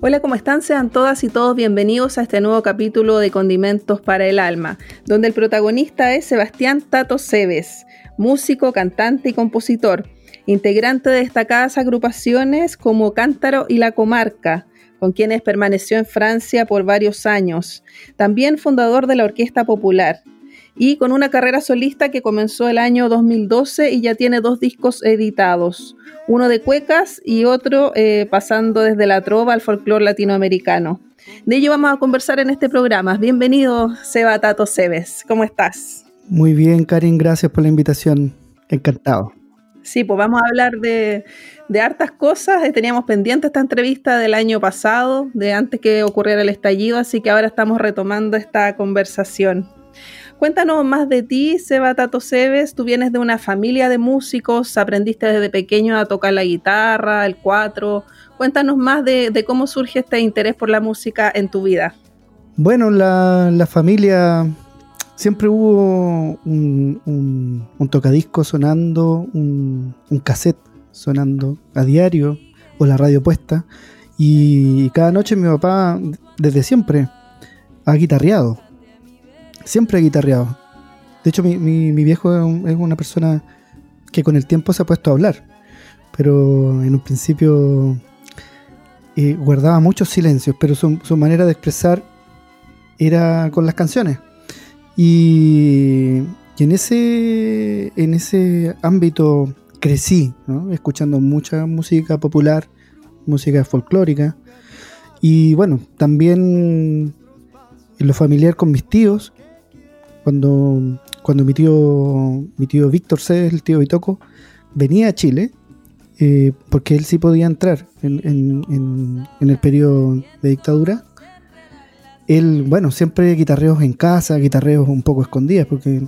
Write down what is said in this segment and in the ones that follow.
Hola, ¿cómo están? Sean todas y todos bienvenidos a este nuevo capítulo de Condimentos para el Alma, donde el protagonista es Sebastián Tato Cebes, músico, cantante y compositor, integrante de destacadas agrupaciones como Cántaro y La Comarca, con quienes permaneció en Francia por varios años. También fundador de la Orquesta Popular y con una carrera solista que comenzó el año 2012 y ya tiene dos discos editados, uno de cuecas y otro eh, pasando desde la trova al folclore latinoamericano. De ello vamos a conversar en este programa. Bienvenido, Seba Tato Cebes. ¿Cómo estás? Muy bien, Karin, gracias por la invitación. Encantado. Sí, pues vamos a hablar de, de hartas cosas. Eh, teníamos pendiente esta entrevista del año pasado, de antes que ocurriera el estallido, así que ahora estamos retomando esta conversación. Cuéntanos más de ti, Seba Tato Cebes. Tú vienes de una familia de músicos, aprendiste desde pequeño a tocar la guitarra, el cuatro. Cuéntanos más de, cómo surge este interés por la música en tu vida. Bueno, la, la familia siempre hubo un, tocadisco sonando, un, cassette sonando a diario o la radio puesta. Y cada noche mi papá, desde siempre, ha guitarreado. Siempre ha guitarreado. De hecho, mi, viejo es, una persona que con el tiempo se ha puesto a hablar. Pero en un principio eh, guardaba muchos silencios, pero su manera de expresar era con las canciones. Y, en, ese, en ese ámbito crecí, escuchando mucha música popular, música folclórica. Y bueno, también en lo familiar con mis tíos, cuando, cuando mi tío, mi tío Víctor C., el tío Bitoco, venía a Chile, eh, porque él sí podía entrar en, el periodo de dictadura, él, bueno, siempre guitarreos en casa, guitarreos un poco escondidas, porque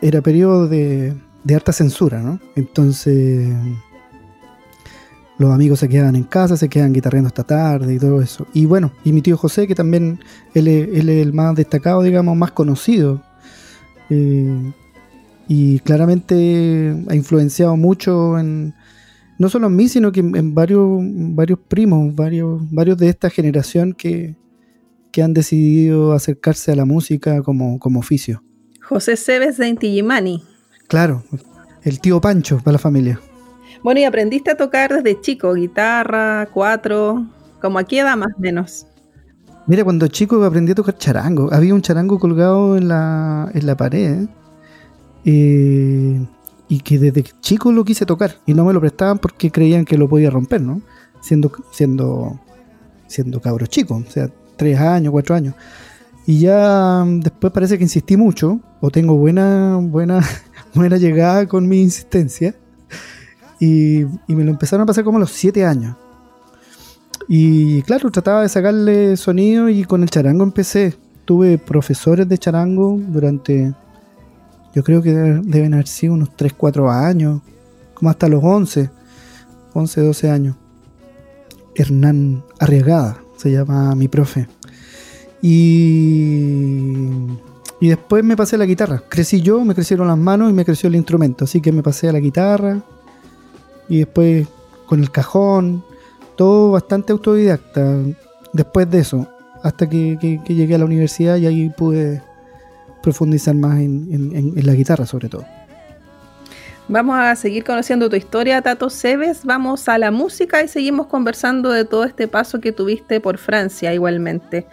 era periodo de, harta censura, ¿no? Entonces, los amigos se quedaban en casa, se quedan guitarreando hasta tarde y todo eso. Y bueno, y mi tío José, que también él es, el más destacado, digamos, más conocido. Eh, y claramente ha influenciado mucho en, no solo en mí, sino que en, varios, varios primos, varios, varios de esta generación que, que han decidido acercarse a la música como, como oficio. José Cebes de Intigimani. Claro, el tío Pancho para la familia. Bueno, y aprendiste a tocar desde chico, guitarra, cuatro, como aquí edad más o menos. Mira, cuando chico aprendí a tocar charango. Había un charango colgado en la, en la pared. Eh, y que desde chico lo quise tocar. Y no me lo prestaban porque creían que lo podía romper, ¿no? Siendo, siendo, siendo cabro chico. O sea, tres años, cuatro años. Y ya mm, después parece que insistí mucho, o tengo buena, buena, buena llegada con mi insistencia. Y, me lo empezaron a pasar como a los siete años. Y claro, trataba de sacarle sonido y con el charango empecé. Tuve profesores de charango durante, yo creo que deben haber sido unos 3, 4 años, como hasta los 11, 11, 12 años. Hernán Arriagada, se llama mi profe. Y, y después me pasé a la guitarra. Crecí yo, me crecieron las manos y me creció el instrumento. Así que me pasé a la guitarra. Y después con el cajón. Todo bastante autodidacta. Después de eso. Hasta que, llegué a la universidad y ahí pude profundizar más en la guitarra sobre todo. Vamos a seguir conociendo tu historia, Tato Cebes. Vamos a la música y seguimos conversando de todo este paso que tuviste por Francia igualmente.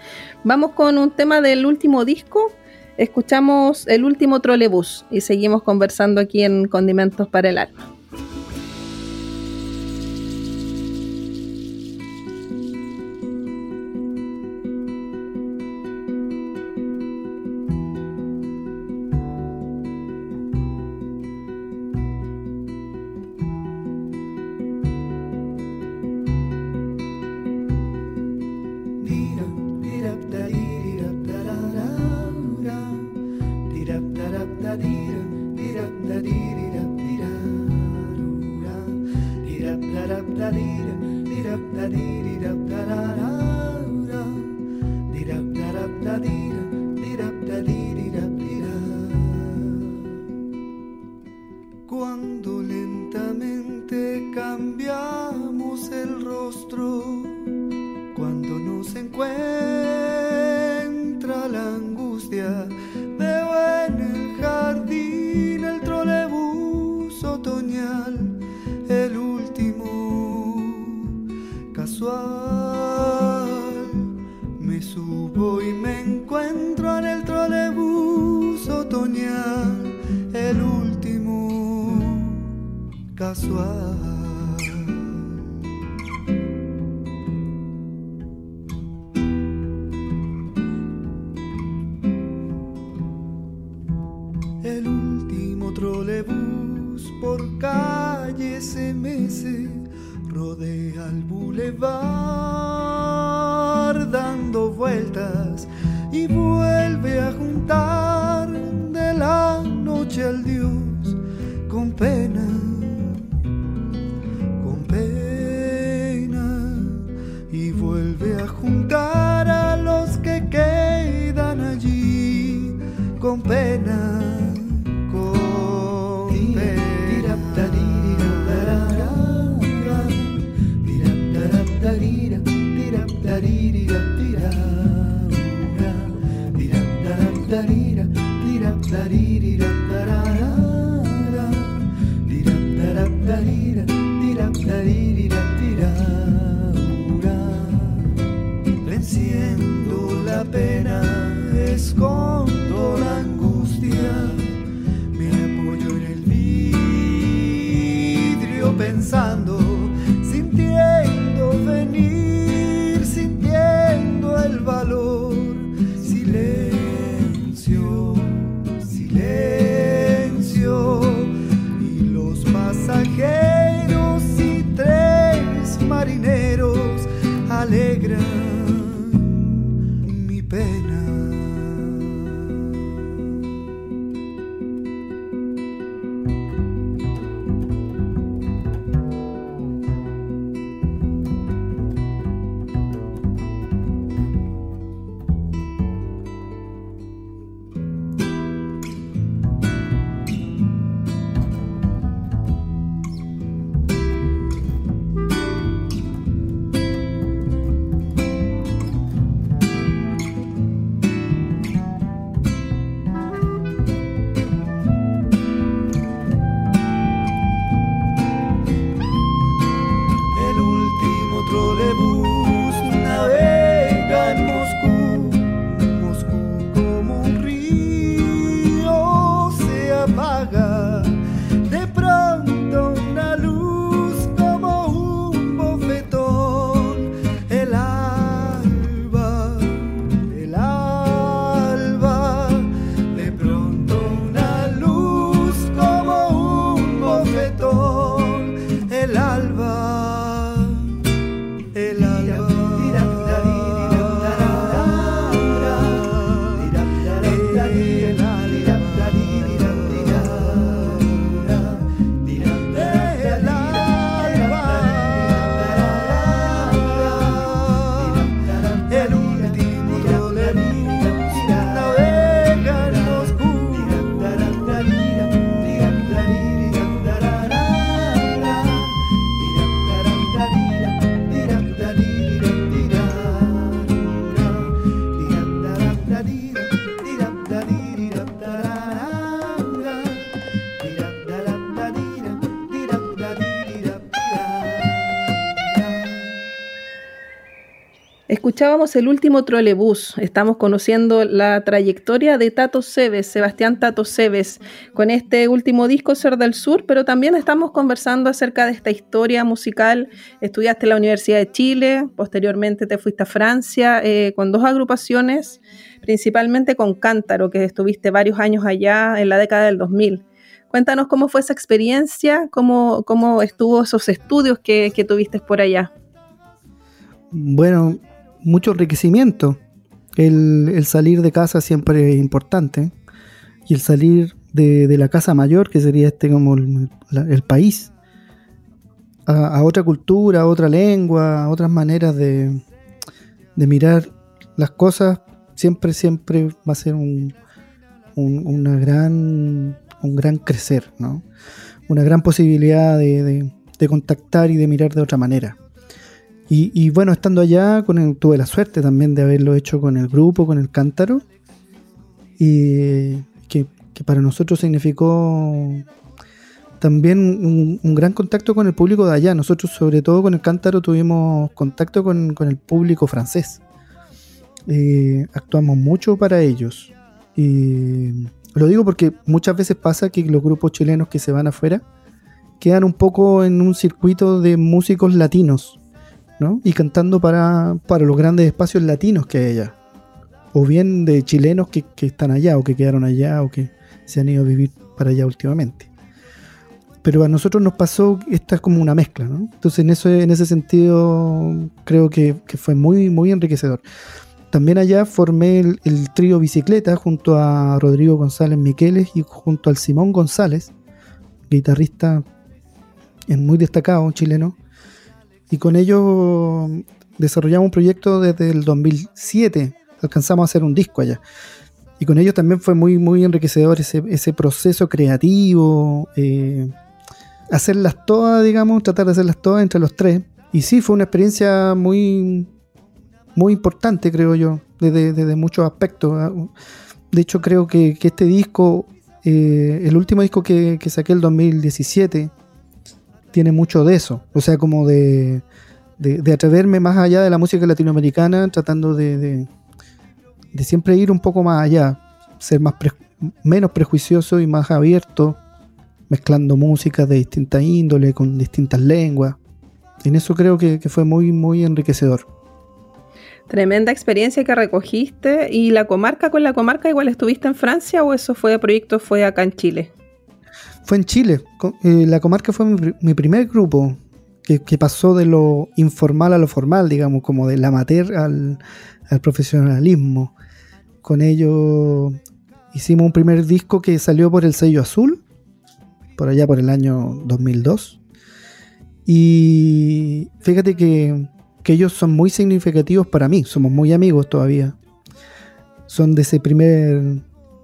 Vamos con un tema del último disco. Escuchamos el último trolebús y seguimos conversando aquí en Condimentos para el Alma. Angustia, veo en el jardín el trolebús otoñal, el último casual. Me subo y me encuentro en el trolebús otoñal, el último casual. alegram. Escuchábamos el último trolebús. Estamos conociendo la trayectoria de Tato Seves, Sebastián Tato Seves, con este último disco Ser del Sur, pero también estamos conversando acerca de esta historia musical. Estudiaste en la Universidad de Chile, posteriormente te fuiste a Francia eh, con dos agrupaciones, principalmente con Cántaro, que estuviste varios años allá en la década del 2000. Cuéntanos cómo fue esa experiencia, cómo, cómo estuvo esos estudios que, que tuviste por allá. Bueno, mucho enriquecimiento. El, salir de casa siempre es importante. Y el salir de, la casa mayor, que sería este como el, país, a, otra cultura, a otra lengua, a otras maneras de, mirar las cosas, siempre, siempre va a ser un, una gran, un gran crecer, ¿no? Una gran posibilidad de, contactar y de mirar de otra manera. Y, bueno, estando allá, tuve la suerte también de haberlo hecho con el grupo, con el cántaro, y que, para nosotros significó también un, gran contacto con el público de allá. Nosotros, sobre todo con el cántaro, tuvimos contacto con, el público francés. Actuamos mucho para ellos. Y lo digo porque muchas veces pasa que los grupos chilenos que se van afuera quedan un poco en un circuito de músicos latinos, Y cantando para, para los grandes espacios latinos que hay allá. O bien de chilenos que, que, están allá, o que quedaron allá, o que se han ido a vivir para allá últimamente. Pero a nosotros nos pasó, esta es como una mezcla, ¿no? Entonces en, eso, en ese sentido creo que, que fue muy, muy enriquecedor. También allá formé el, trío bicicleta junto a Rodrigo González Miqueles y junto al Simón González, guitarrista muy destacado chileno. Y con ellos desarrollamos un proyecto desde el 2007. Alcanzamos a hacer un disco allá. Y con ellos también fue muy, muy enriquecedor ese, proceso creativo. Eh, hacerlas todas, digamos, tratar de hacerlas todas entre los tres. Y sí, fue una experiencia muy, muy importante, creo yo, desde, muchos aspectos. ¿ah? De hecho, creo que, este disco, eh, el último disco que, que saqué el 2017, tiene mucho de eso. O sea, como de, de, atreverme más allá de la música latinoamericana, tratando de, de, siempre ir un poco más allá, ser más menos prejuicioso y más abierto, mezclando música de distinta índole, con distintas lenguas. En eso creo que, fue muy, muy enriquecedor. Tremenda experiencia que recogiste. ¿Y la comarca con la comarca igual estuviste en Francia o eso fue proyecto fue acá en Chile? Fue en Chile. Eh, la comarca fue mi, primer grupo que, pasó de lo informal a lo formal, digamos, como del amateur al, al profesionalismo. Con ello hicimos un primer disco que salió por el sello azul, por allá por el año 2002. Y fíjate que que ellos son muy significativos para mí, somos muy amigos todavía. Son de ese primer,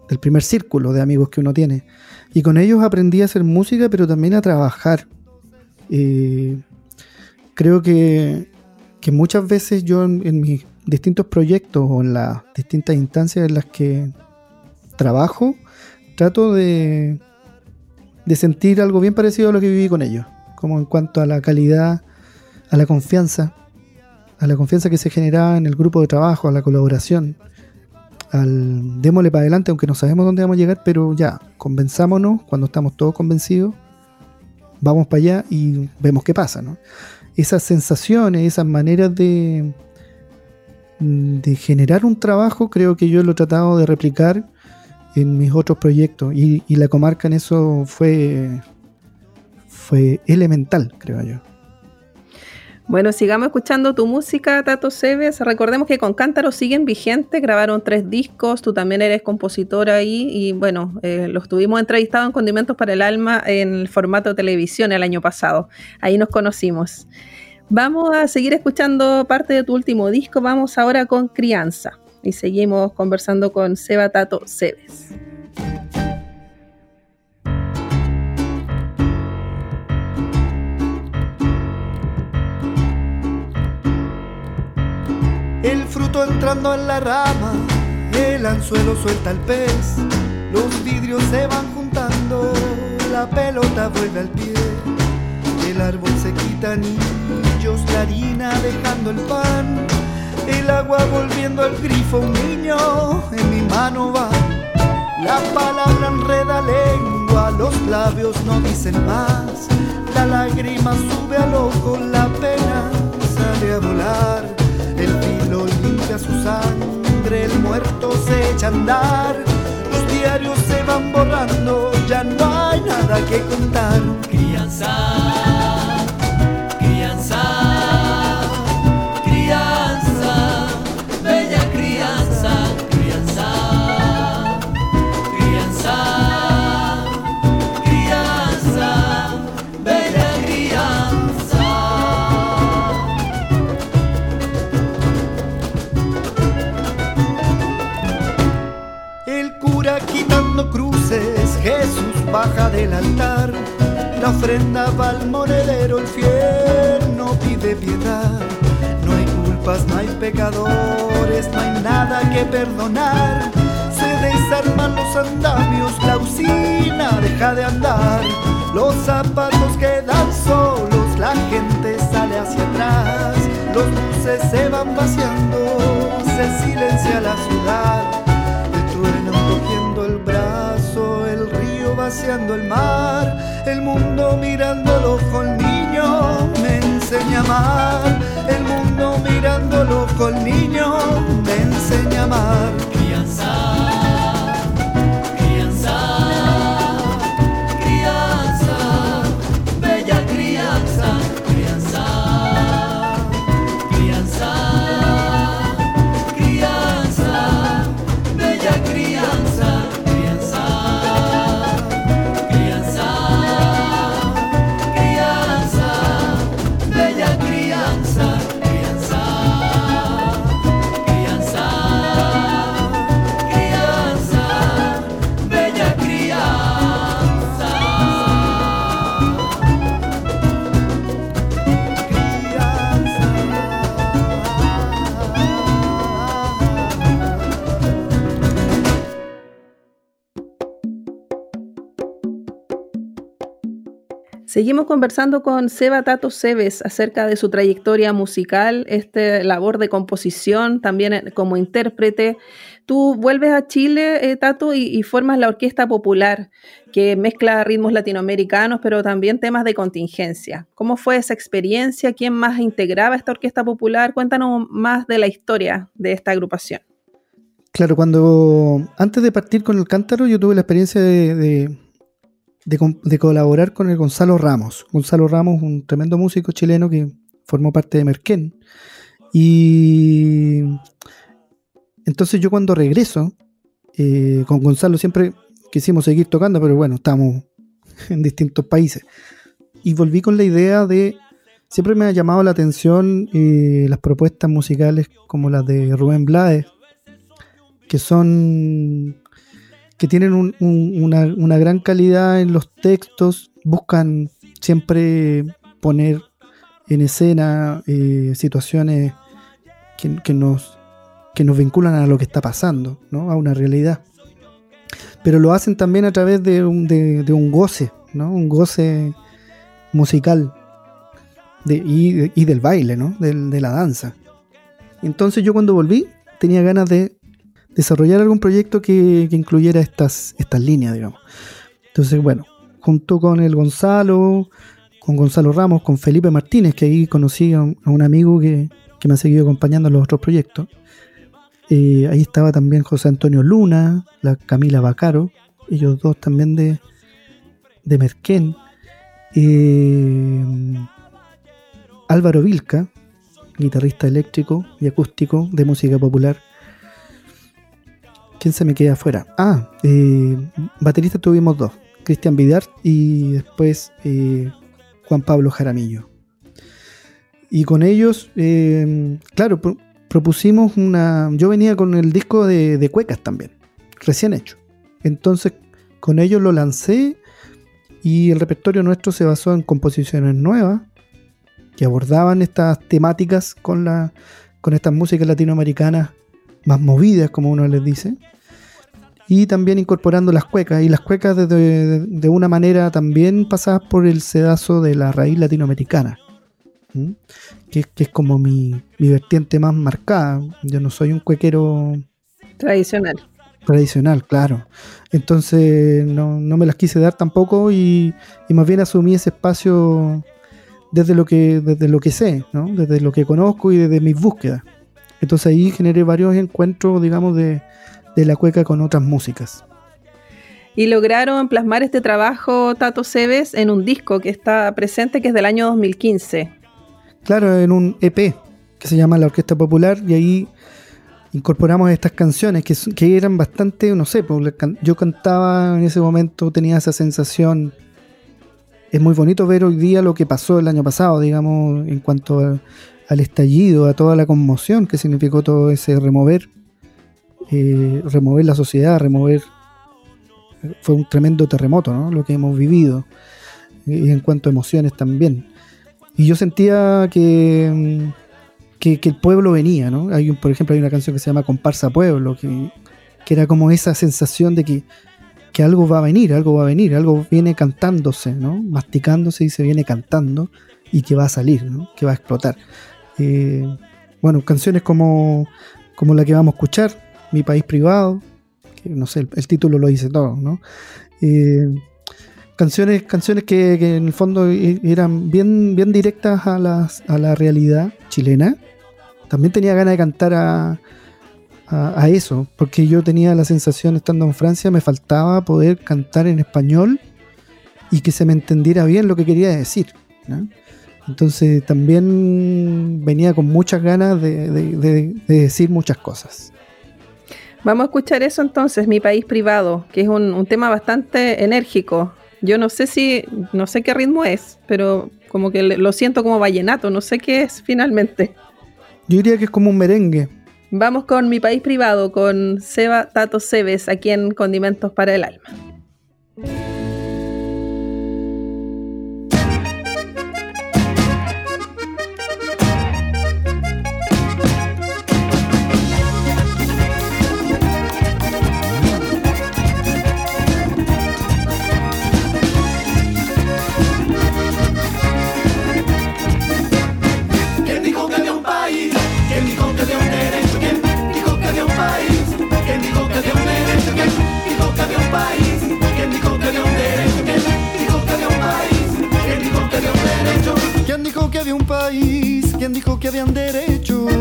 del primer círculo de amigos que uno tiene. Y con ellos aprendí a hacer música, pero también a trabajar. creo que, muchas veces yo en, mis distintos proyectos o en las distintas instancias en las que trabajo, trato de, de sentir algo bien parecido a lo que viví con ellos, como en cuanto a la calidad, a la confianza, a la confianza que se generaba en el grupo de trabajo, a la colaboración, al démosle para adelante, aunque no sabemos dónde vamos a llegar, pero ya, convenzámonos, cuando estamos todos convencidos, vamos para allá y vemos qué pasa. Esas sensaciones, esas maneras de, de generar un trabajo, creo que yo lo he tratado de replicar en mis otros proyectos y, y la comarca en eso fue, fue elemental, creo yo. Bueno, sigamos escuchando tu música, Tato Cebes. Recordemos que con Cántaro siguen vigentes, grabaron tres discos, tú también eres compositor ahí y bueno, eh, los tuvimos entrevistados en Condimentos para el Alma en el formato de televisión el año pasado. Ahí nos conocimos. Vamos a seguir escuchando parte de tu último disco, vamos ahora con Crianza y seguimos conversando con Seba Tato Cebes. Fruto entrando en la rama, el anzuelo suelta el pez, los vidrios se van juntando, la pelota vuelve al pie, el árbol se quita anillos, la harina dejando el pan, el agua volviendo al grifo, un niño en mi mano va, la palabra enreda lengua, los labios no dicen más, la lágrima sube al ojo, la pena sale a volar limpia su sangre, el muerto se echa a andar, los diarios se van borrando, ya no hay nada que contar. Crianza. Cruces, Jesús baja del altar. La ofrenda va al monedero, el fiel no pide piedad. No hay culpas, no hay pecadores, no hay nada que perdonar. Se desarman los andamios, la usina deja de andar. Los zapatos quedan solos, la gente sale hacia atrás. Los buses se van vaciando, se silencia la ciudad. El mar. El mundo mirando el ojo, el niño me enseña a amar. El mundo mirando el ojo, el niño me enseña a amar. Seguimos conversando con Seba Tato Cebes acerca de su trayectoria musical, este labor de composición, también eh, como intérprete. Tú vuelves a Chile, eh, Tato, y, formas la Orquesta Popular, que mezcla ritmos latinoamericanos, pero también temas de contingencia. ¿Cómo fue esa experiencia? ¿Quién más integraba esta Orquesta Popular? Cuéntanos más de la historia de esta agrupación. Claro, cuando antes de partir con el cántaro, yo tuve la experiencia de- de de colaborar con el Gonzalo Ramos. Gonzalo Ramos, un tremendo músico chileno que formó parte de Merquén. Y entonces yo cuando regreso, eh, con Gonzalo siempre quisimos seguir tocando, pero bueno, estamos en distintos países. Y volví con la idea de, siempre me ha llamado la atención eh, las propuestas musicales como las de Rubén Blades, que son que tienen un- un- una, gran calidad en los textos, buscan siempre poner en escena eh, situaciones que, nos, que nos vinculan a lo que está pasando, ¿no? a una realidad. Pero lo hacen también a través de un, de, de un goce, ¿no? un goce musical de- y, del baile, ¿no? Del- de la danza. Entonces yo cuando volví tenía ganas de desarrollar algún proyecto que, incluyera estas, estas líneas, digamos. Entonces, bueno, junto con el Gonzalo, con Gonzalo Ramos, con Felipe Martínez, que ahí conocí a un, a un amigo que, que me ha seguido acompañando en los otros proyectos. Eh, ahí estaba también José Antonio Luna, la Camila Bacaro, ellos dos también de, de Merquén. Eh, Álvaro Vilca, guitarrista eléctrico y acústico de música popular. ¿Quién se me queda afuera? Ah, eh, baterista tuvimos dos, Cristian Vidar y después eh, Juan Pablo Jaramillo. Y con ellos, eh, claro, pro- propusimos una... Yo venía con el disco de, de cuecas también, recién hecho. Entonces, con ellos lo lancé y el repertorio nuestro se basó en composiciones nuevas que abordaban estas temáticas con, la, con estas músicas latinoamericanas más movidas, como uno les dice, y también incorporando las cuecas, y las cuecas de, de- de una manera también pasadas por el sedazo de la raíz latinoamericana, que, que es como mi, mi vertiente más marcada. Yo no soy un cuequero Tradicional. tradicional, claro. Entonces no, no me las quise dar tampoco y, y más bien asumí ese espacio desde lo que, desde lo que sé, ¿no? desde lo que conozco y desde mis búsquedas. Entonces ahí generé varios encuentros, digamos, de, de la cueca con otras músicas. Y lograron plasmar este trabajo, Tato Cebes, en un disco que está presente, que es del año 2015. Claro, en un EP que se llama La Orquesta Popular y ahí incorporamos estas canciones que, que eran bastante, no sé, pues, yo cantaba en ese momento, tenía esa sensación. Es muy bonito ver hoy día lo que pasó el año pasado, digamos, en cuanto a- al estallido, a toda la conmoción que significó todo ese remover, eh, remover la sociedad, remover fue un tremendo terremoto, ¿no? Lo que hemos vivido. Y en cuanto a emociones también. Y yo sentía que, que, que el pueblo venía, ¿no? Hay un, por ejemplo, hay una canción que se llama Comparsa Pueblo, que, que era como esa sensación de que, que algo va a venir, algo va a venir, algo viene cantándose, ¿no? Masticándose y se viene cantando y que va a salir, ¿no? Que va a explotar. Eh, bueno, canciones como, como la que vamos a escuchar, Mi País Privado, que no sé, el, título lo dice todo, ¿no? Eh, canciones, canciones que, que en el fondo e- eran bien, bien directas a, las, a la realidad chilena. También tenía ganas de cantar a, a, a eso, porque yo tenía la sensación estando en Francia, me faltaba poder cantar en español y que se me entendiera bien lo que quería decir. ¿no? Entonces también venía con muchas ganas de, de- de- de decir muchas cosas. Vamos a escuchar eso entonces, Mi País Privado, que es un, un tema bastante enérgico. Yo no sé si, no sé qué ritmo es, pero como que lo siento como vallenato, no sé qué es finalmente. Yo diría que es como un merengue. Vamos con Mi País Privado, con Seba Tato Cebes, aquí en Condimentos para el Alma. ¿Quién dijo que había un país? ¿Quién dijo que habían derechos?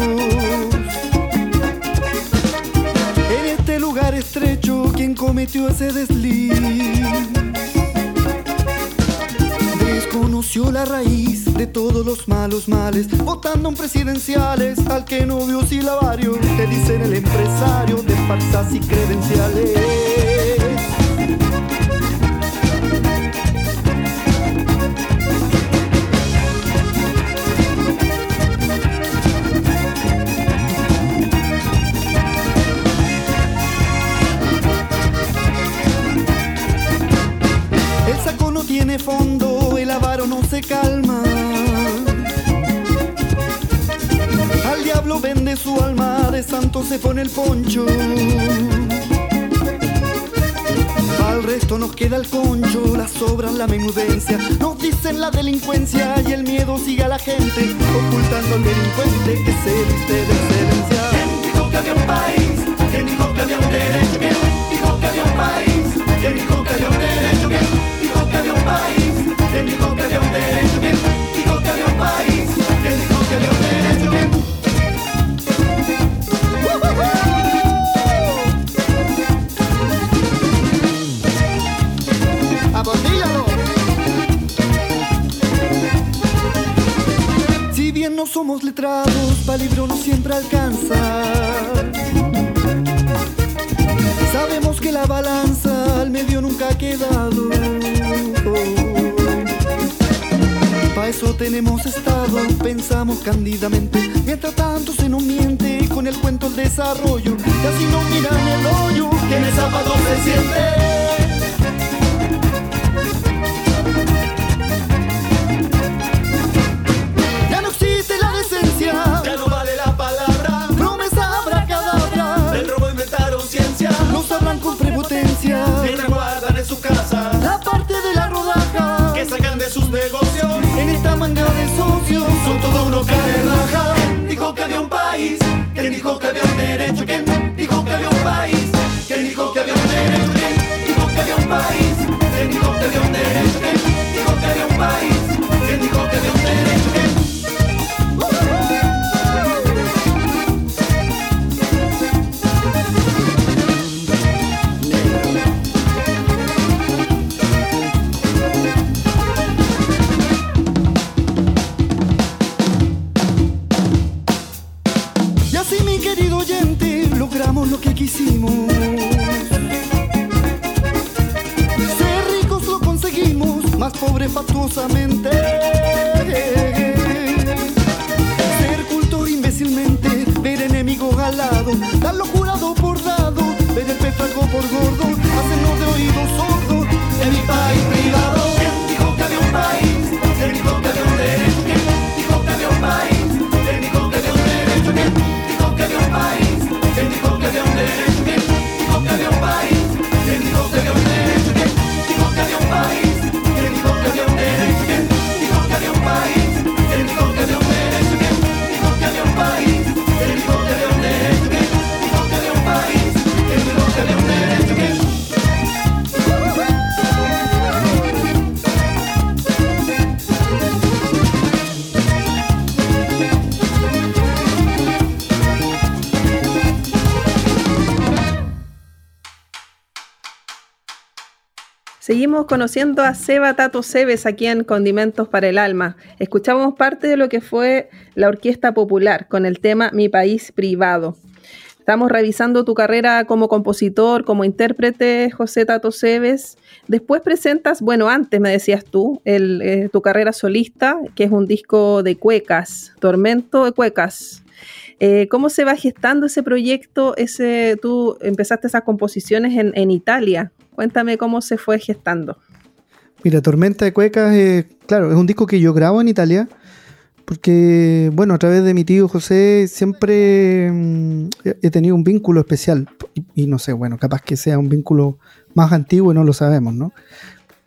En este lugar estrecho, ¿quién cometió ese desliz? Desconoció la raíz de todos los malos males, votando en presidenciales al que no vio silabario, te dicen el empresario de falsas y credenciales. Calma. Al diablo vende su alma, de santo se pone el poncho. Al resto nos queda el concho, las sobras, la menudencia. Nos dicen la delincuencia y el miedo sigue a la gente, ocultando al delincuente que se viste de excelencia. ¿Quién dijo que había un país? ¿Quién dijo que había un derecho? Somos letrados, pa' libro no siempre alcanza. Sabemos que la balanza al medio nunca ha quedado. Pa' eso tenemos estado, pensamos cándidamente. Mientras tanto se nos miente con el cuento el desarrollo. Y así no miran el hoyo que en el zapato se siente. Que había un país? ¿Quién dijo que había un derecho? ¿Quién dijo que había un país? ¿Quién dijo que había un derecho? ¿Quién dijo que había un país? ¿Quién dijo que había un derecho? Seguimos conociendo a Seba Tato Cebes aquí en Condimentos para el Alma. Escuchamos parte de lo que fue la Orquesta Popular con el tema Mi País Privado. Estamos revisando tu carrera como compositor, como intérprete, José Tato Cebes. Después presentas, bueno, antes me decías tú, el, eh, tu carrera solista, que es un disco de cuecas, Tormento de Cuecas. Eh, ¿Cómo se va gestando ese proyecto? Ese, tú empezaste esas composiciones en, Italia. Cuéntame cómo se fue gestando. Mira, Tormenta de Cuecas, eh, claro, es un disco que yo grabo en Italia, porque, bueno, a través de mi tío José siempre mm, he tenido un vínculo especial. Y, no sé, bueno, capaz que sea un vínculo más antiguo no lo sabemos, ¿no?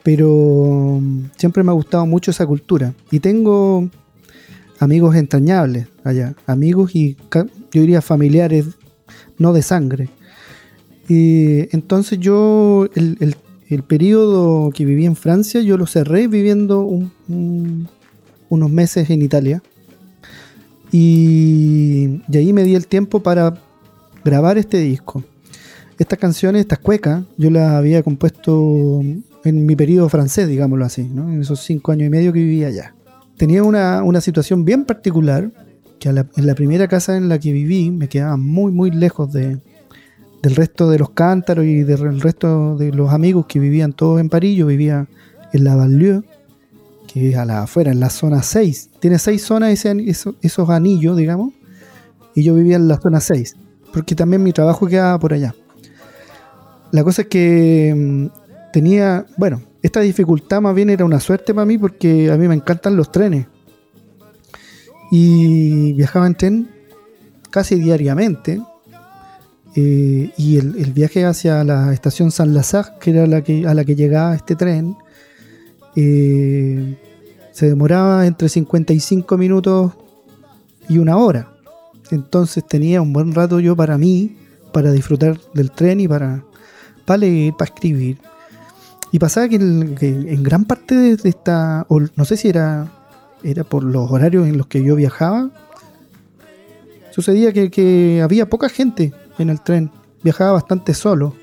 Pero mm, siempre me ha gustado mucho esa cultura. Y tengo amigos entrañables allá, amigos y yo diría familiares, no de sangre y entonces yo, el, el, periodo que viví en Francia, yo lo cerré viviendo un, un, unos meses en Italia. Y, y, ahí me di el tiempo para grabar este disco. Estas canciones, estas cuecas, yo las había compuesto en mi periodo francés, digámoslo así, ¿no? en esos cinco años y medio que vivía allá. Tenía una, una situación bien particular, que en la primera casa en la que viví me quedaba muy, muy lejos de, del resto de los cántaros y del resto de los amigos que vivían todos en París. Yo vivía en la Banlieue, que es a la afuera, en la zona 6. Tiene seis zonas ese, esos, esos anillos, digamos, y yo vivía en la zona 6, porque también mi trabajo quedaba por allá. La cosa es que mmm, tenía, bueno, esta dificultad más bien era una suerte para mí porque a mí me encantan los trenes. Y viajaba en tren casi diariamente, eh, y el, viaje hacia la estación San Lazare, que era la que, a la que llegaba este tren, eh, se demoraba entre 55 minutos y una hora. Entonces tenía un buen rato yo para mí, para disfrutar del tren y para, para leer, para escribir. Y pasaba que, el, en gran parte de, esta, o no sé si era, era por los horarios en los que yo viajaba, sucedía que, que había poca gente en el tren. Viajaba bastante solo.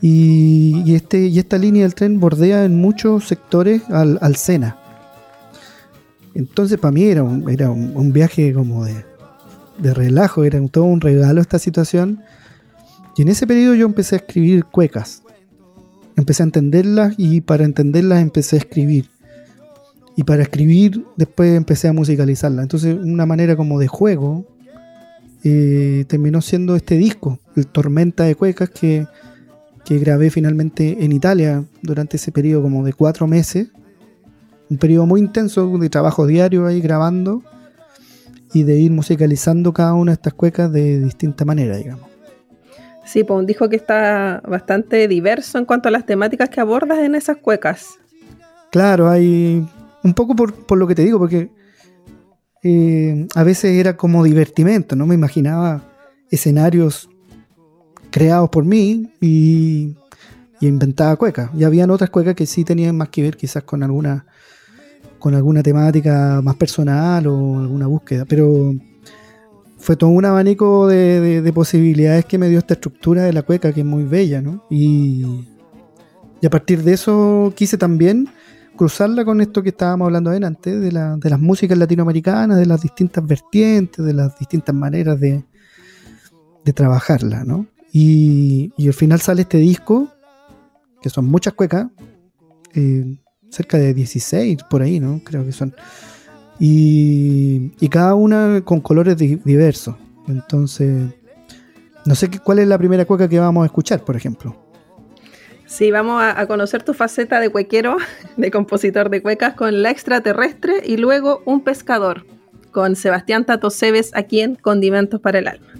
Y, y, este, y esta línea del tren bordea en muchos sectores al, al Sena. Entonces para mí era un, era un, un viaje como de, de, relajo, era todo un regalo esta situación. Y en ese periodo yo empecé a escribir cuecas. Empecé a entenderlas y para entenderlas empecé a escribir. Y para escribir después empecé a musicalizarlas. Entonces una manera como de juego eh, terminó siendo este disco, el Tormenta de Cuecas, que, que, grabé finalmente en Italia durante ese periodo como de cuatro meses. Un periodo muy intenso de trabajo diario ahí grabando y de ir musicalizando cada una de estas cuecas de distinta manera, digamos. Sí, pues un disco que está bastante diverso en cuanto a las temáticas que abordas en esas cuecas. Claro, hay un poco por, por lo que te digo, porque eh, a veces era como divertimento, no me imaginaba escenarios creados por mí y, y, inventaba cuecas. Y habían otras cuecas que sí tenían más que ver quizás con alguna con alguna temática más personal o alguna búsqueda, pero fue todo un abanico de, de, de posibilidades que me dio esta estructura de la cueca que es muy bella, ¿no? Y, y a partir de eso quise también cruzarla con esto que estábamos hablando antes, de, la, de las músicas latinoamericanas, de las distintas vertientes, de las distintas maneras de, de trabajarla, ¿no? Y, y, al final sale este disco, que son muchas cuecas, eh, cerca de 16 por ahí, ¿no? Creo que son. Y, cada una con colores di diversos. Entonces, no sé cuál es la primera cueca que vamos a escuchar, por ejemplo. Sí, vamos a, a, conocer tu faceta de cuequero, de compositor de cuecas con La Extraterrestre y luego Un Pescador con Sebastián Tato Cebes aquí en Condimentos para el Alma.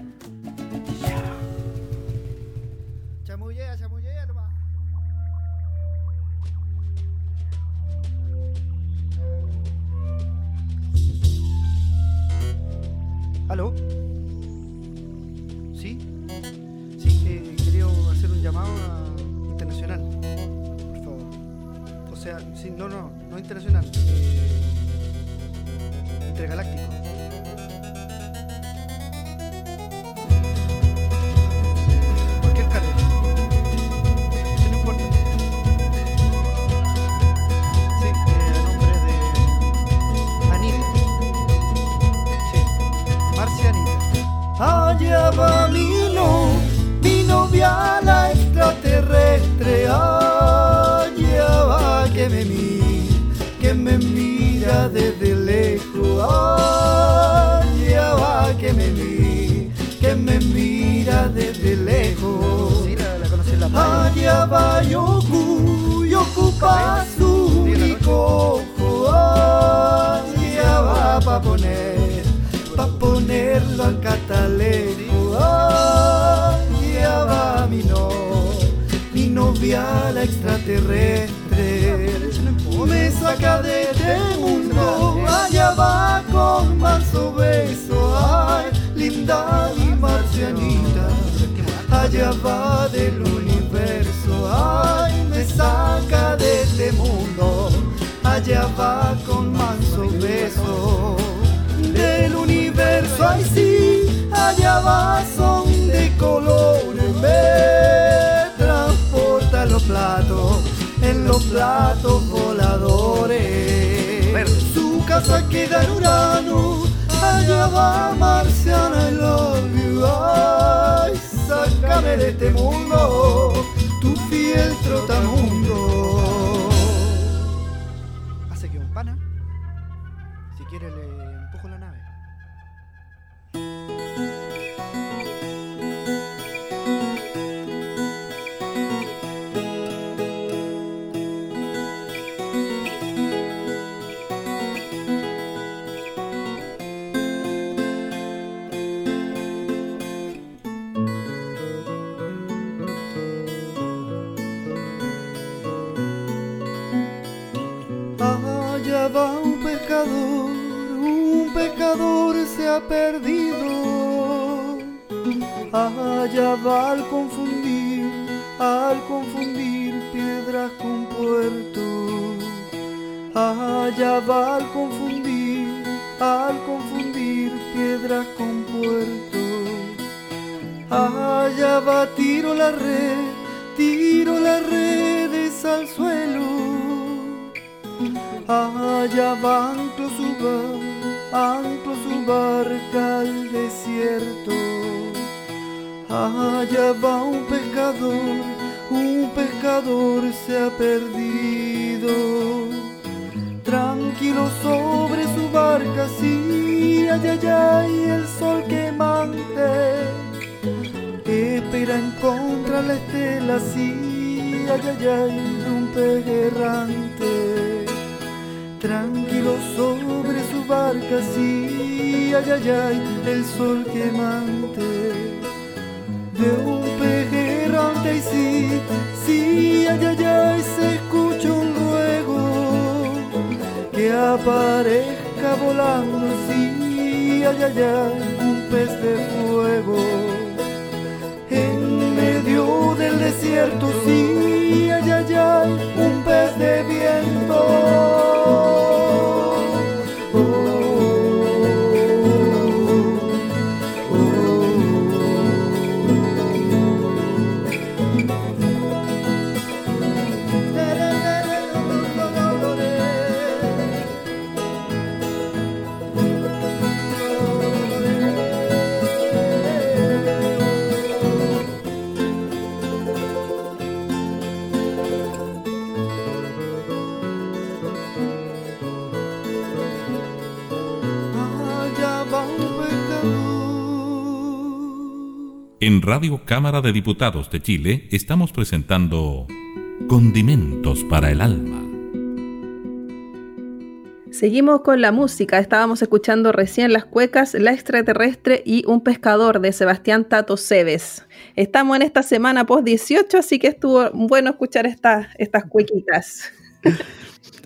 En los platos voladores. Su casa queda en Urano, allá va Marciana, I love you. Ay, sácame de este mundo, tu fiel trotamundo. Hace que un pana, si quiere le empujo la nave. Pescador se ha perdido. Allá va al confundir, al confundir piedras con puertos. Allá va al confundir, al confundir piedras con puertos. Allá va, tiro la red, tiro las redes al suelo. Allá va anclo anclo su barca al desierto. Allá va un pescador, un pescador se ha perdido. Tranquilo sobre su barca, sí, allá, allá, y el sol quemante espera encontrar la estela, sí, ay, ay, de un pez errante. Tranquilo sobre su barca, sí, ay, el sol quemante. De un pez errante, y sí, sí, ay, ay, ay, se escucha un ruego que aparezca volando, sí, ay, ay, ay, un pez de fuego en medio del desierto, sí, ay, ay, ay, un pez de viento. En Radio Cámara de Diputados de Chile estamos presentando Condimentos para el Alma. Seguimos con la música. Estábamos escuchando recién las cuecas La extraterrestre y Un pescador de Sebastián Tato Cebes. Estamos en esta semana post 18, así que estuvo bueno escuchar estas estas cuequitas.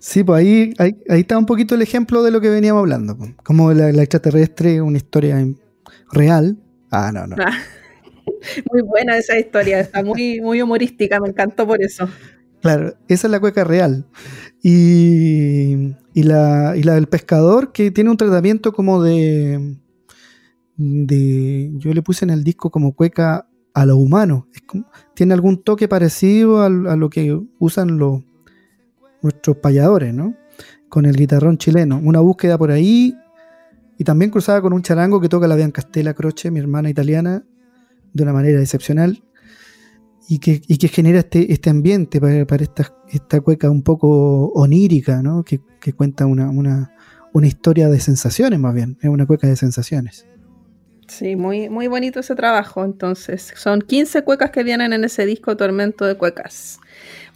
Sí, pues ahí, ahí, ahí está un poquito el ejemplo de lo que veníamos hablando. Como la, la extraterrestre, una historia real. Ah, no, no. Ah, Muy buena esa historia, está muy, muy humorística, me encantó por eso. Claro, esa es la cueca real. Y, y la, y la del pescador que tiene un tratamiento como de, de... Yo le puse en el disco como cueca a lo humano. Tiene algún toque parecido a, lo que usan los nuestros payadores, ¿no? Con el guitarrón chileno. Una búsqueda por ahí y también cruzada con un charango que toca la Bianca Stella Croce, mi hermana italiana, de una manera excepcional y que, y que genera este, este ambiente para, para esta, esta cueca un poco onírica, ¿no? que, que cuenta una, una, una historia de sensaciones más bien, es una cueca de sensaciones. Sí, muy, muy bonito ese trabajo. Entonces, son 15 cuecas que vienen en ese disco Tormento de Cuecas.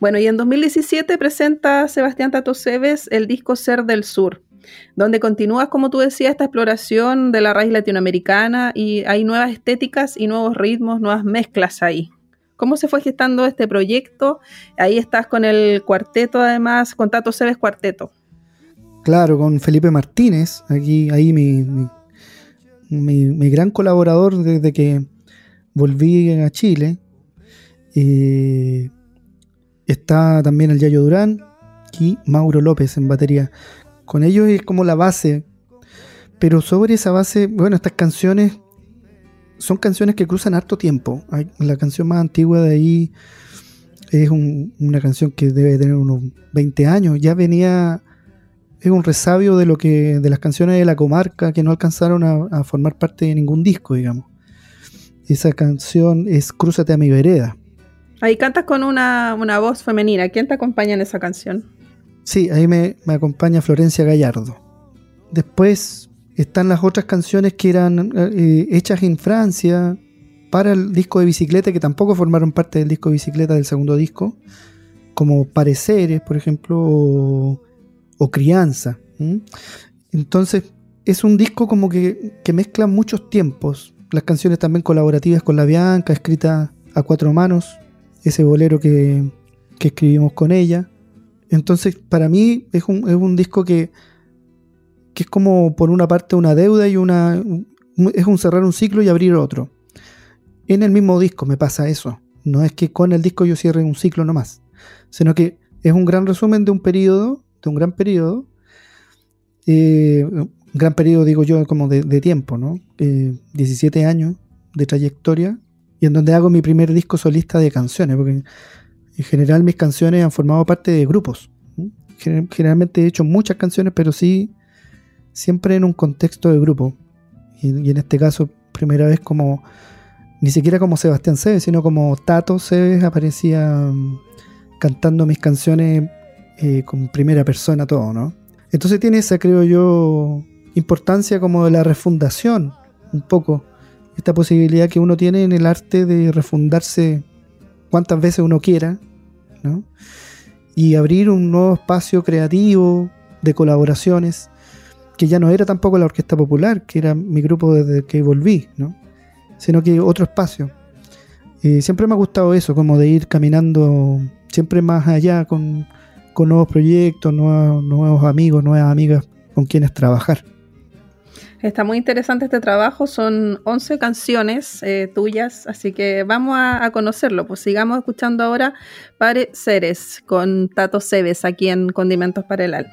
Bueno, y en 2017 presenta Sebastián Tato Cebes el disco Ser del Sur. Donde continúas, como tú decías, esta exploración de la raíz latinoamericana y hay nuevas estéticas y nuevos ritmos, nuevas mezclas ahí. ¿Cómo se fue gestando este proyecto? Ahí estás con el cuarteto, además, con Tato Cebes Cuarteto. Claro, con Felipe Martínez, aquí, ahí mi, mi, gran colaborador desde que volví a Chile. Está también el Yayo Durán y Mauro López en batería. Con ellos es como la base, pero sobre esa base, bueno, estas canciones son canciones que cruzan harto tiempo. La canción más antigua de ahí es una canción que debe tener unos 20 años. Ya venía, es un resabio de lo que de las canciones de la comarca que no alcanzaron a, formar parte de ningún disco, digamos. Esa canción es Crúzate a mi vereda. Ahí cantas con una, voz femenina. ¿Quién te acompaña en esa canción? Sí, ahí me, me acompaña Florencia Gallardo. Después están las otras canciones que eran eh, hechas en Francia para el disco de bicicleta, que tampoco formaron parte del disco de bicicleta del segundo disco, como Pareceres, por ejemplo, o, Crianza. Entonces, es un disco como que, mezcla muchos tiempos. Las canciones también colaborativas con la Bianca, escrita a cuatro manos, ese bolero que, que escribimos con ella. Entonces, para mí es un, es un disco que, que es como por una parte una deuda y una es un cerrar un ciclo y abrir otro. En el mismo disco me pasa eso. No es que con el disco yo cierre un ciclo nomás, sino que es un gran resumen de un periodo, de un gran periodo, eh, gran periodo digo yo como de, tiempo, ¿no? 17 eh, años de trayectoria y en donde hago mi primer disco solista de canciones, porque en general mis canciones han formado parte de grupos. Generalmente he hecho muchas canciones, pero sí siempre en un contexto de grupo. Y, en este caso, primera vez como, ni siquiera como Sebastián Cebes, sino como Tato Cebes aparecía mm, cantando mis canciones eh, con primera persona todo, ¿no? Entonces tiene esa, creo yo, importancia como de la refundación, un poco, esta posibilidad que uno tiene en el arte de refundarse cuantas veces uno quiera, Y abrir un nuevo espacio creativo de colaboraciones que ya no era tampoco la Orquesta Popular, que era mi grupo desde que volví, ¿no? sino que otro espacio. Siempre me ha gustado eso, como de ir caminando siempre más allá con, nuevos proyectos, nuevos amigos, nuevas amigas con quienes trabajar. Está muy interesante este trabajo, son 11 canciones eh, tuyas, así que vamos a, conocerlo. Pues sigamos escuchando ahora Pare Ceres con Tato Cebes aquí en Condimentos para el Alma.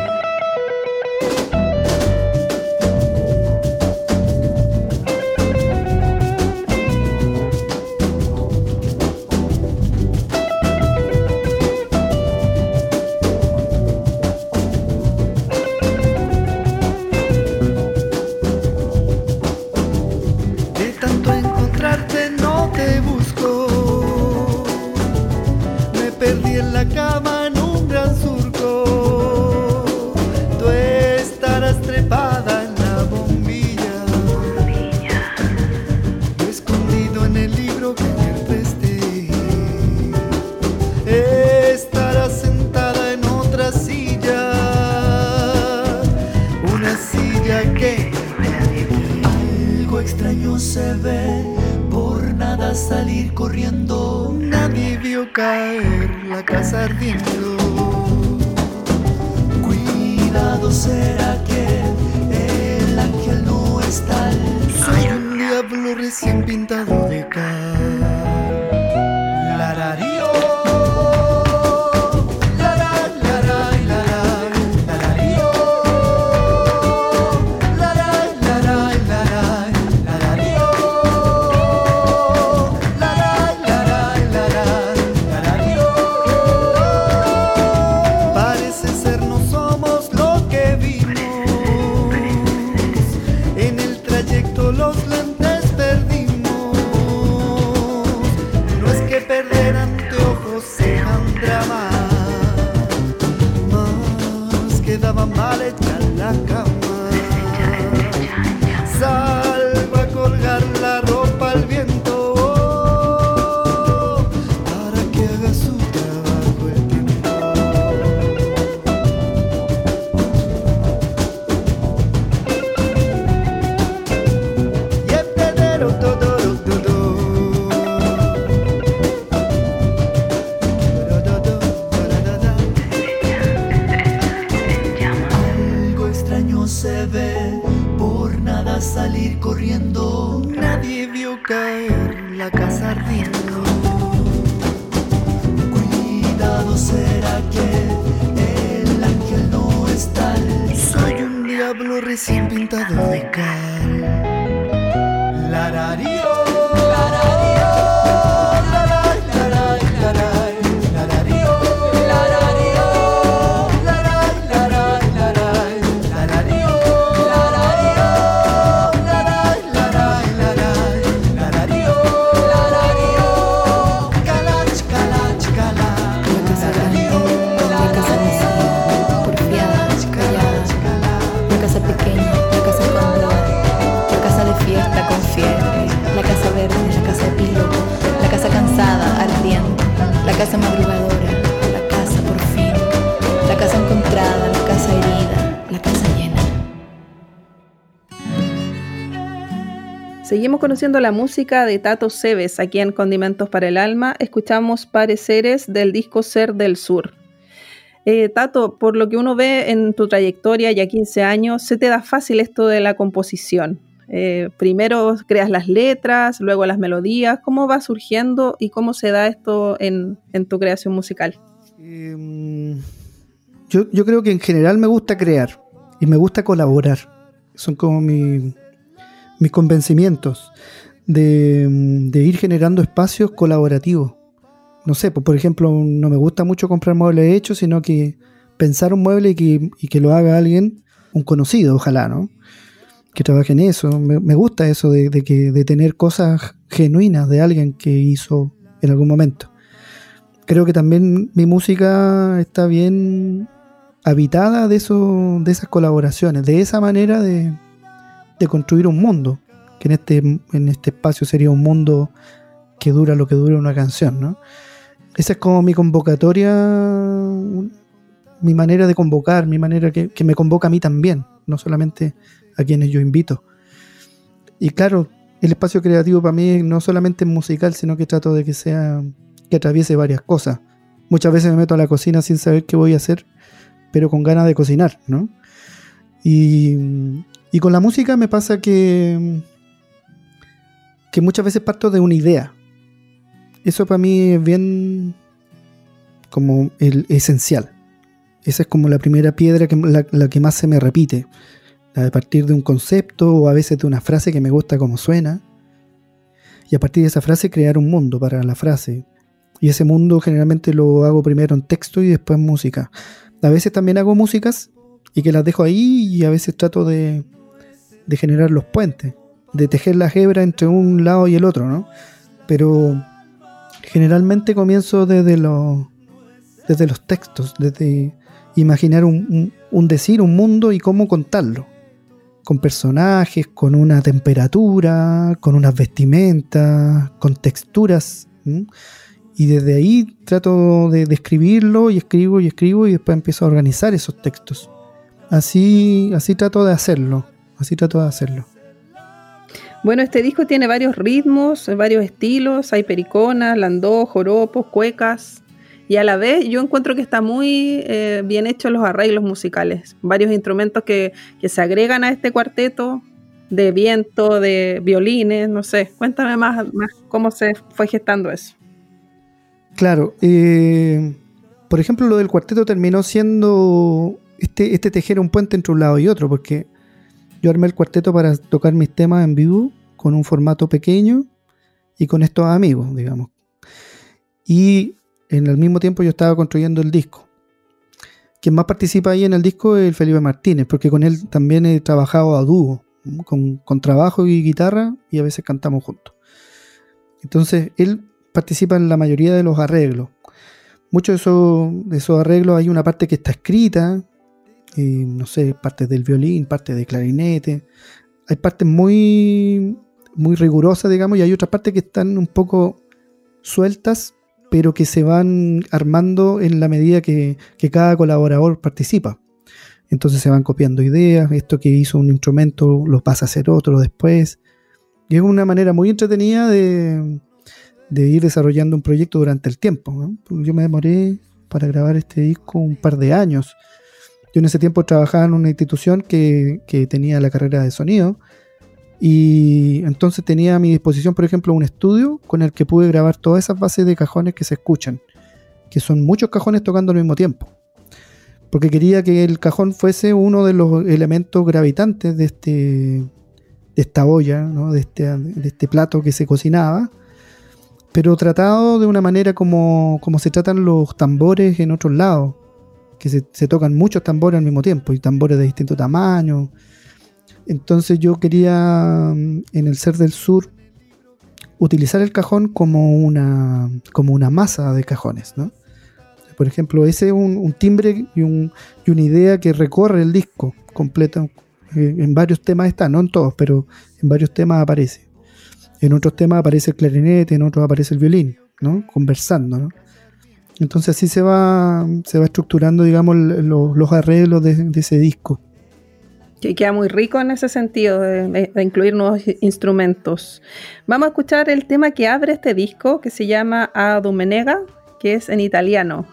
Seguimos conociendo la música de Tato Cebes aquí en Condimentos para el Alma. Escuchamos Pareceres del disco Ser del Sur. Eh, Tato, por lo que uno ve en tu trayectoria ya 15 años, se te da fácil esto de la composición. Eh, primero creas las letras, luego las melodías. ¿Cómo va surgiendo y cómo se da esto en, tu creación musical? Em, yo, yo creo que en general me gusta crear y me gusta colaborar. Son como mi- mis convencimientos de, de ir generando espacios colaborativos. No sé, pues, por ejemplo, no me gusta mucho comprar muebles hechos, sino que pensar un mueble y que, y que lo haga alguien, un conocido, ojalá, ¿no? Que trabaje en eso. Me, gusta eso de, de que, de tener cosas genuinas de alguien que hizo en algún momento creo que también mi música está bien habitada de, eso, de esas colaboraciones, de esa manera de, de construir un mundo, que en este, en este espacio sería un mundo que dura lo que dura una canción, ¿no? Esa es como mi convocatoria, mi manera de convocar, mi manera que, que me convoca a mí también, no solamente a quienes yo invito. Y claro, el espacio creativo para mí no solamente es musical, sino que trato de que sea que atraviese varias cosas. Muchas veces me meto a la cocina sin saber qué voy a hacer, pero con ganas de cocinar, ¿no? Y, y con la música me pasa que, que muchas veces parto de una idea. Eso para mí es bien como el esencial. Esa es como la primera piedra, que, la, la que más se me repite. La de partir de un concepto o a veces de una frase que me gusta como suena. Y a partir de esa frase crear un mundo para la frase. Y ese mundo generalmente lo hago primero en texto y después en música. A veces también hago músicas y que las dejo ahí y a veces trato de, de generar los puentes, de tejer la hebra entre un lado y el otro, ¿no? Pero generalmente comienzo desde los, desde los textos, desde imaginar un, un- decir, un mundo y cómo contarlo. Con personajes, con una temperatura, con unas vestimentas, con texturas. Y desde ahí trato de, de escribirlo y escribo y escribo y después empiezo a organizar esos textos. Así, así trato de hacerlo. Así trato de hacerlo. Bueno, este disco tiene varios ritmos, varios estilos, hay periconas, landó, joropos, cuecas, y a la vez yo encuentro que está muy eh, bien hecho los arreglos musicales, varios instrumentos que, que se agregan a este cuarteto, de viento, de violines, no sé, cuéntame más, más cómo se fue gestando eso. Claro, eh, por ejemplo, lo del cuarteto terminó siendo este, este tejer un puente entre un lado y otro, porque yo armé el cuarteto para tocar mis temas en vivo con un formato pequeño y con estos amigos, digamos. Y en el mismo tiempo yo estaba construyendo el disco. Quien más participa ahí en el disco es el Felipe Martínez, porque con él también he trabajado a dúo con, con trabajo y guitarra y a veces cantamos juntos. Entonces, él participa en la mayoría de los arreglos. Muchos de esos, de esos arreglos hay una parte que está escrita, no sé, parte del violín, parte de clarinete. Hay partes muy, muy rigurosas, digamos, y hay otras partes que están un poco sueltas, pero que se van armando en la medida que, que cada colaborador participa. Entonces se van copiando ideas, esto que hizo un instrumento lo pasa a hacer otro después. Y es una manera muy entretenida de, de ir desarrollando un proyecto durante el tiempo. Yo me demoré para grabar este disco un par de años. Yo en ese tiempo trabajaba en una institución que, tenía la carrera de sonido y entonces tenía a mi disposición, por ejemplo, un estudio con el que pude grabar todas esas bases de cajones que se escuchan, que son muchos cajones tocando al mismo tiempo. Porque quería que el cajón fuese uno de los elementos gravitantes de, este, de esta olla, este, de este plato que se cocinaba pero tratado de una manera como, como se tratan los tambores en otros lados, que se, tocan muchos tambores al mismo tiempo y tambores de distinto tamaño. Entonces yo quería mm, en el Ser del Sur utilizar el cajón como una, como una masa de cajones. ¿no? Por ejemplo, ese es un, un timbre y, un, y, una idea que recorre el disco completo. Eh, en varios temas está, no en todos, pero en varios temas aparece. En otros temas aparece el clarinete, en otros aparece el violín, ¿no? Conversando, ¿no? Entonces así se va, se va estructurando, digamos, los, los arreglos de, de, ese disco. Que queda muy rico en ese sentido, de, de, incluir nuevos instrumentos. Vamos a escuchar el tema que abre este disco, que se llama Adumenega, que es en italiano.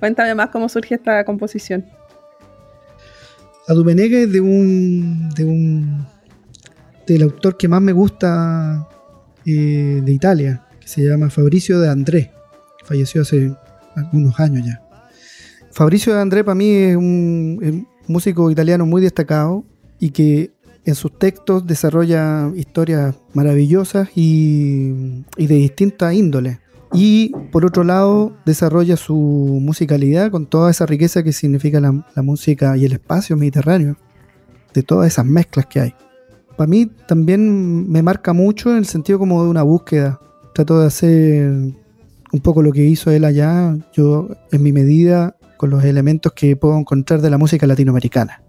Cuéntame más cómo surge esta composición. Adumenega es de un, de un del autor que más me gusta eh, de Italia, que se llama Fabricio de André, falleció hace algunos años ya. Fabricio André para mí es un, músico italiano muy destacado y que en sus textos desarrolla historias maravillosas y, y, de distinta índole. Y por otro lado, desarrolla su musicalidad con toda esa riqueza que significa la, la música y el espacio mediterráneo, de todas esas mezclas que hay para mí también me marca mucho en el sentido como de una búsqueda. Trato de hacer un poco lo que hizo él allá, yo en mi medida, con los elementos que puedo encontrar de la música latinoamericana.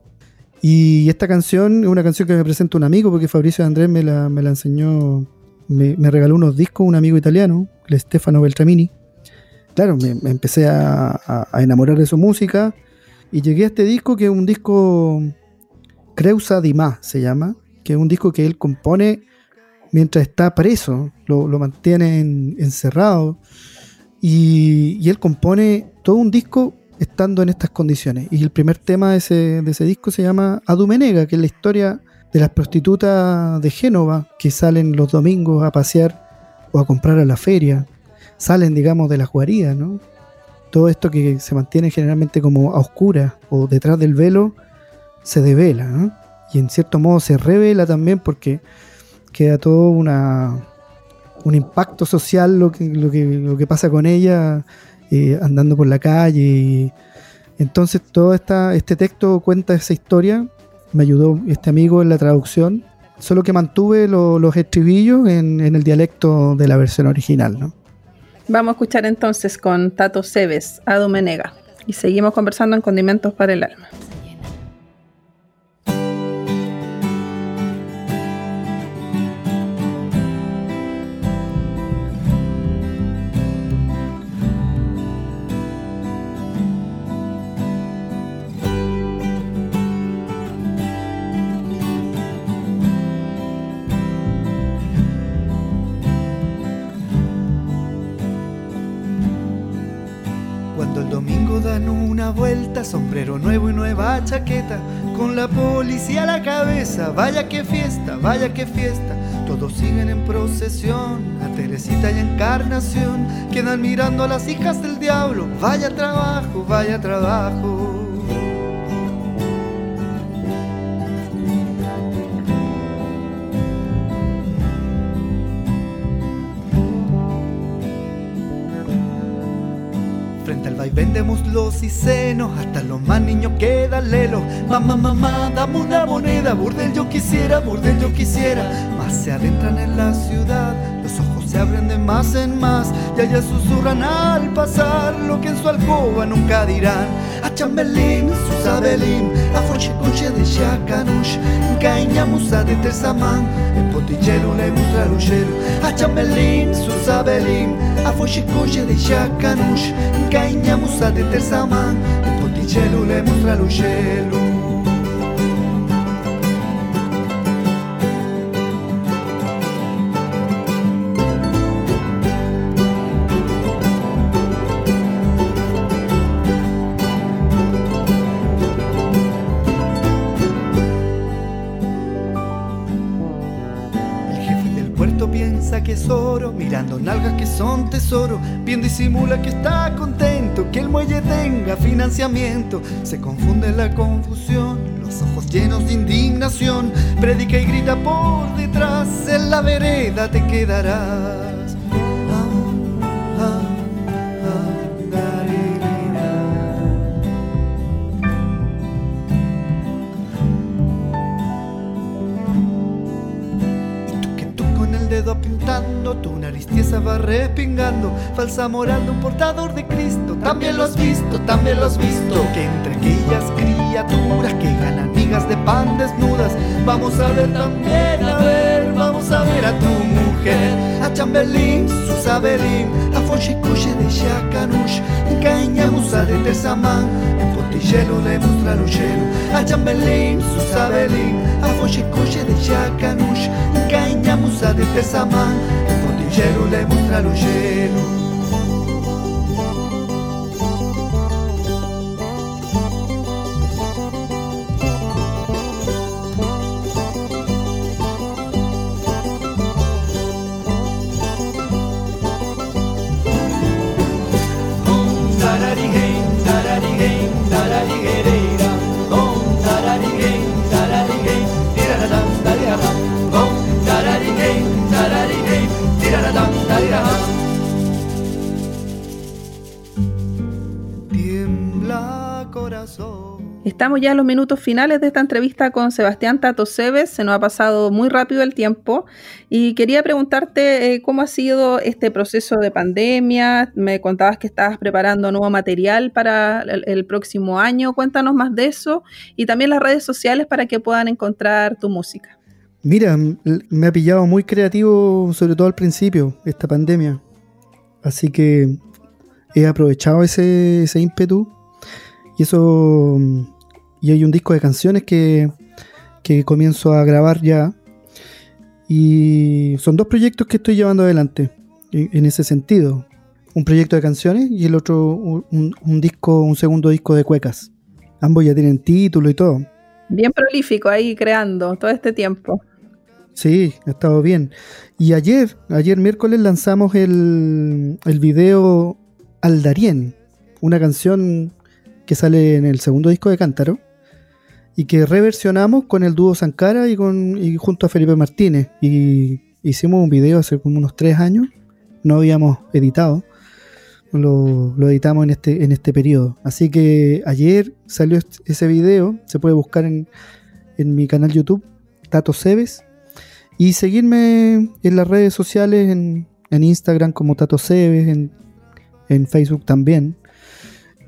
Y esta canción es una canción que me presenta un amigo, porque Fabricio Andrés me la, me la enseñó, me, me, regaló unos discos, un amigo italiano, el Stefano Beltramini. Claro, me, empecé a, a, enamorar de su música y llegué a este disco que es un disco Creusa di Ma, se llama, que es un disco que él compone mientras está preso, lo, lo mantiene en, encerrado. Y, y, él compone todo un disco estando en estas condiciones. Y el primer tema de ese, de ese disco se llama Adumenega, que es la historia de las prostitutas de Génova que salen los domingos a pasear o a comprar a la feria. Salen, digamos, de las guaridas, ¿no? Todo esto que se mantiene generalmente como a oscuras o detrás del velo se devela, ¿no? y en cierto modo se revela también porque queda todo una, un impacto social lo que, lo que, lo que pasa con ella eh, andando por la calle. Y entonces todo esta, este texto cuenta esa historia. Me ayudó este amigo en la traducción, solo que mantuve lo, los estribillos en, el dialecto de la versión original. ¿no? Vamos a escuchar entonces con Tato Cebes, Adumenega, y seguimos conversando en Condimentos para el Alma. Sombrero nuevo y nueva chaqueta, con la policía a la cabeza, vaya que fiesta, vaya que fiesta, todos siguen en procesión, a Teresita y Encarnación, quedan mirando a las hijas del diablo, vaya trabajo, vaya trabajo. De muslos y senos, hasta los más niños quedan lelos. Mamá, mamá, dame una moneda, burdel yo quisiera, burdel yo quisiera. Más se adentran en la ciudad, los ojos se abren de más en más, y allá susurran al pasar lo que en su alcoba nunca dirán. A chambelín, susabelín, a conche de chacanush, musa de tersamán, el potillero le muestra luchero. A chambelín, susabelín, a conche de chacanush, musa de tersamán, el potillero le muestra luchero. Nalgas que son tesoro, bien disimula que está contento, que el muelle tenga financiamiento, se confunde la confusión, los ojos llenos de indignación, predica y grita por detrás, en la vereda te quedarás. Respingando, falsa moral de un portador de Cristo. También lo has visto, también lo has visto, que entre aquellas criaturas que ganan migas de pan desnudas, vamos a ver también, a ver, vamos a ver a tu mujer, a Chambelín, Susabelín, a Fonchicuche de Shacanush, Musa de Tesamán, en Potillelo le mostra a Chambelín, Susabelín, a Fonchicuche de Shacanush, Musa de Tesamán, gelo le mostra lo ya en los minutos finales de esta entrevista con Sebastián Tato Cebes. Se nos ha pasado muy rápido el tiempo y quería preguntarte eh, cómo ha sido este proceso de pandemia. Me contabas que estabas preparando nuevo material para el, próximo año. Cuéntanos más de eso y también las redes sociales para que puedan encontrar tu música. Mira, me ha pillado muy creativo, sobre todo al principio, esta pandemia. Así que he aprovechado ese, ese ímpetu y eso y hay un disco de canciones que, comienzo a grabar ya. Y son dos proyectos que estoy llevando adelante en, ese sentido. Un proyecto de canciones y el otro un, disco, un segundo disco de cuecas. Ambos ya tienen título y todo. Bien prolífico ahí creando todo este tiempo. Sí, ha estado bien. Y ayer, ayer miércoles lanzamos el, el video Aldarien, una canción que sale en el segundo disco de Cántaro y que reversionamos con el dúo Sankara y, con, y junto a Felipe Martínez. Y hicimos un video hace como unos tres años, no habíamos editado, lo, editamos en este, en este periodo. Así que ayer salió ese video, se puede buscar en, en mi canal YouTube, Tato Cebes, y seguirme en las redes sociales, en, en Instagram como Tato Cebes, en, en Facebook también.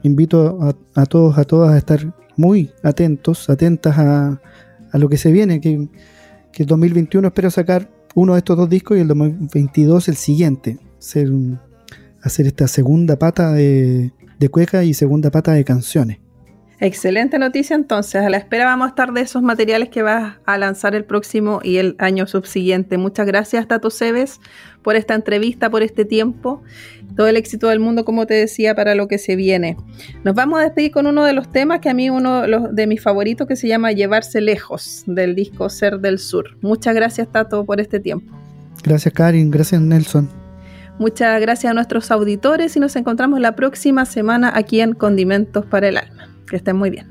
Invito a, a todos, a todas a estar muy atentos, atentas a, lo que se viene, que, que, el 2021 espero sacar uno de estos dos discos y el 2022 el siguiente, hacer, hacer esta segunda pata de, de cueca y segunda pata de canciones. Excelente noticia entonces. A la espera vamos a estar de esos materiales que vas a lanzar el próximo y el año subsiguiente. Muchas gracias Tato Cebes por esta entrevista, por este tiempo. Todo el éxito del mundo, como te decía, para lo que se viene. Nos vamos a despedir con uno de los temas que a mí uno de mis favoritos que se llama Llevarse lejos del disco Ser del Sur. Muchas gracias Tato por este tiempo. Gracias Karin, gracias Nelson. Muchas gracias a nuestros auditores y nos encontramos la próxima semana aquí en Condimentos para el Alma. Que estén muy bien.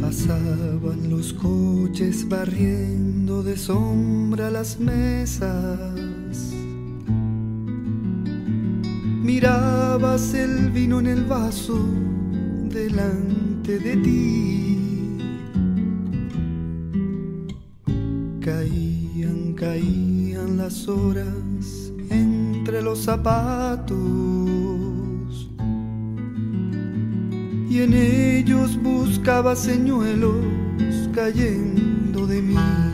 Pasaban los coches barriendo de sombra las mesas. mirabas el vino en el vaso delante de ti. Caían, caían las horas entre los zapatos y en ellos buscaba señuelos cayendo de mí.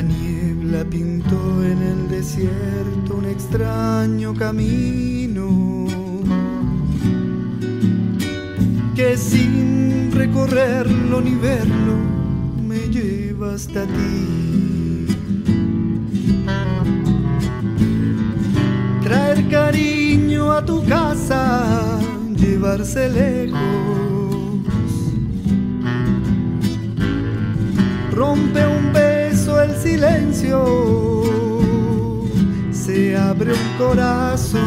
La niebla pintó en el desierto un extraño camino que sin recorrerlo ni verlo me lleva hasta ti. cariño a tu casa, llevarse lejos. Silencio, se abre un corazón,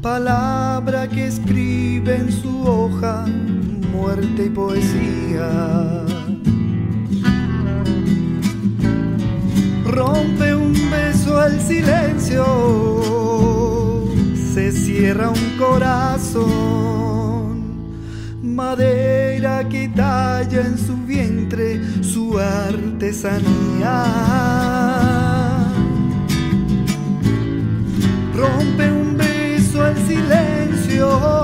palabra que escribe en su hoja muerte y poesía. Rompe un beso el silencio, se cierra un corazón, madera que talla en su vientre su artesanía. Rompe un beso el silencio.